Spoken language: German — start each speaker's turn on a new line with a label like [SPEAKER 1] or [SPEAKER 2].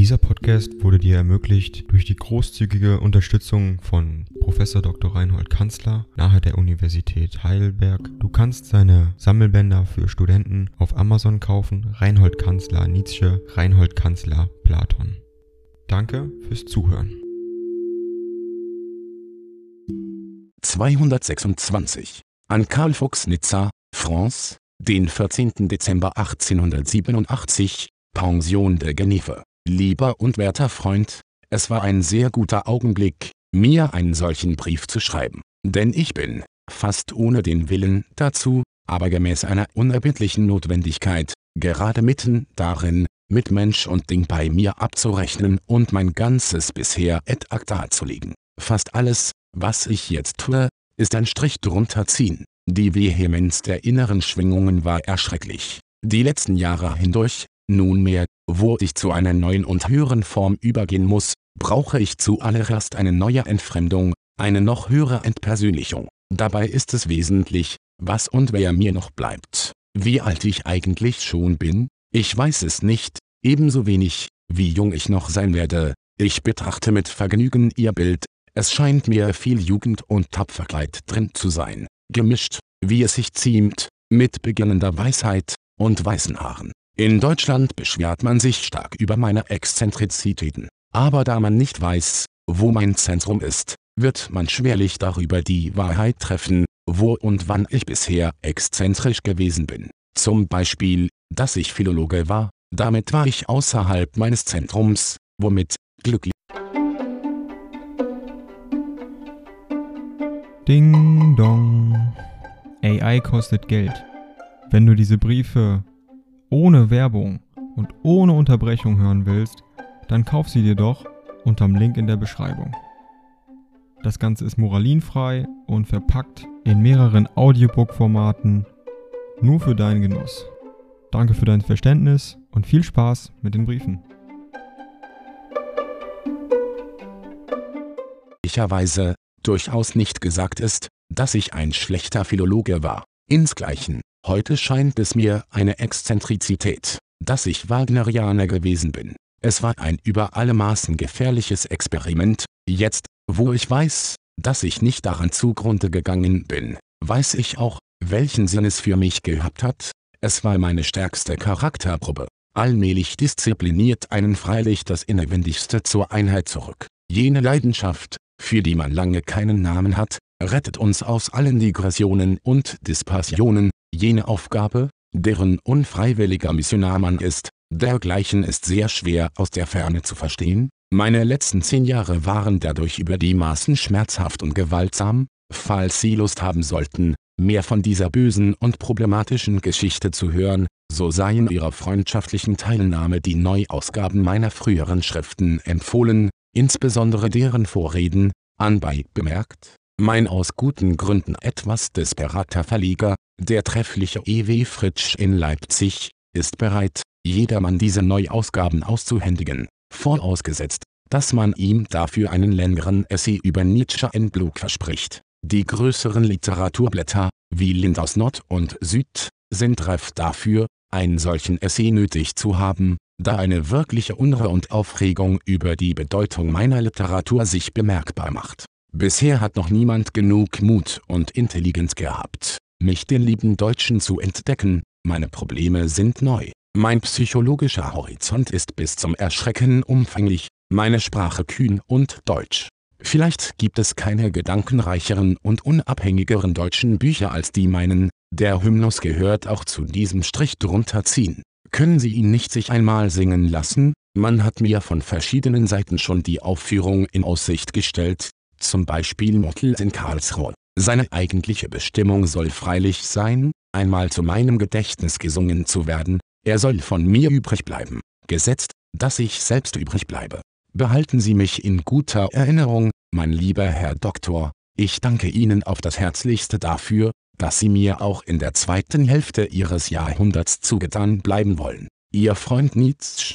[SPEAKER 1] Dieser Podcast wurde dir ermöglicht durch die großzügige Unterstützung von Professor Dr. Reinhold Kanzler nahe der Universität Heidelberg. Du kannst seine Sammelbänder für Studenten auf Amazon kaufen. Reinhold Kanzler Nietzsche, Reinhold Kanzler Platon. Danke fürs Zuhören.
[SPEAKER 2] 226 an Karl Fuchs Nizza, France, den 14. Dezember 1887, Pension de Genève. Lieber und werter Freund, es war ein sehr guter Augenblick, mir einen solchen Brief zu schreiben, denn ich bin, fast ohne den Willen dazu, aber gemäß einer unerbittlichen Notwendigkeit, gerade mitten darin, mit Mensch und Ding bei mir abzurechnen und mein ganzes bisher et acta zu legen. Fast alles, was ich jetzt tue, ist ein Strich drunter ziehen. Die Vehemenz der inneren Schwingungen war erschrecklich. Die letzten Jahre hindurch, Nunmehr, wo ich zu einer neuen und höheren Form übergehen muss, brauche ich zuallererst eine neue Entfremdung, eine noch höhere Entpersönlichung. Dabei ist es wesentlich, was und wer mir noch bleibt. Wie alt ich eigentlich schon bin? Ich weiß es nicht, ebenso wenig, wie jung ich noch sein werde. Ich betrachte mit Vergnügen ihr Bild, es scheint mir viel Jugend und Tapferkeit drin zu sein, gemischt, wie es sich ziemt, mit beginnender Weisheit und weißen Haaren. In Deutschland beschwert man sich stark über meine Exzentrizitäten. Aber da man nicht weiß, wo mein Zentrum ist, wird man schwerlich darüber die Wahrheit treffen, wo und wann ich bisher exzentrisch gewesen bin. Zum Beispiel, dass ich Philologe war, damit war ich außerhalb meines Zentrums, womit glücklich.
[SPEAKER 1] Ding dong. AI kostet Geld. Wenn du diese Briefe ohne Werbung und ohne Unterbrechung hören willst, dann kauf sie dir doch unterm Link in der Beschreibung. Das Ganze ist moralinfrei und verpackt in mehreren Audiobook-Formaten nur für deinen Genuss. Danke für dein Verständnis und viel Spaß mit den Briefen.
[SPEAKER 2] Weise durchaus nicht gesagt ist, dass ich ein schlechter Philologe war. Insgleichen Heute scheint es mir eine Exzentrizität, dass ich Wagnerianer gewesen bin. Es war ein über alle Maßen gefährliches Experiment, jetzt, wo ich weiß, dass ich nicht daran zugrunde gegangen bin, weiß ich auch, welchen Sinn es für mich gehabt hat, es war meine stärkste Charakterprobe. Allmählich diszipliniert einen freilich das Innerwendigste zur Einheit zurück. Jene Leidenschaft, für die man lange keinen Namen hat, rettet uns aus allen Digressionen und Dispersionen, jene Aufgabe, deren unfreiwilliger Missionar man ist, dergleichen ist sehr schwer aus der Ferne zu verstehen. Meine letzten zehn Jahre waren dadurch über die Maßen schmerzhaft und gewaltsam, falls Sie Lust haben sollten, mehr von dieser bösen und problematischen Geschichte zu hören, so seien Ihrer freundschaftlichen Teilnahme die Neuausgaben meiner früheren Schriften empfohlen, insbesondere deren Vorreden, anbei bemerkt. Mein aus guten Gründen etwas desperater Verleger, der treffliche E.W. Fritsch in Leipzig, ist bereit, jedermann diese Neuausgaben auszuhändigen, vorausgesetzt, dass man ihm dafür einen längeren Essay über Nietzsche in Blug verspricht. Die größeren Literaturblätter, wie Lindaus Nord und Süd, sind reif dafür, einen solchen Essay nötig zu haben, da eine wirkliche Unruhe und Aufregung über die Bedeutung meiner Literatur sich bemerkbar macht. Bisher hat noch niemand genug Mut und Intelligenz gehabt, mich den lieben Deutschen zu entdecken, meine Probleme sind neu. Mein psychologischer Horizont ist bis zum Erschrecken umfänglich, meine Sprache kühn und deutsch. Vielleicht gibt es keine gedankenreicheren und unabhängigeren deutschen Bücher als die meinen, der Hymnus gehört auch zu diesem Strich drunter ziehen. Können Sie ihn nicht sich einmal singen lassen? Man hat mir von verschiedenen Seiten schon die Aufführung in Aussicht gestellt, zum Beispiel Mottl in Karlsruhe. Seine eigentliche Bestimmung soll freilich sein, einmal zu meinem Gedächtnis gesungen zu werden, er soll von mir übrig bleiben, gesetzt, dass ich selbst übrig bleibe. Behalten Sie mich in guter Erinnerung, mein lieber Herr Doktor, ich danke Ihnen auf das Herzlichste dafür, dass Sie mir auch in der zweiten Hälfte Ihres Jahrhunderts zugetan bleiben wollen. Ihr Freund Nietzsche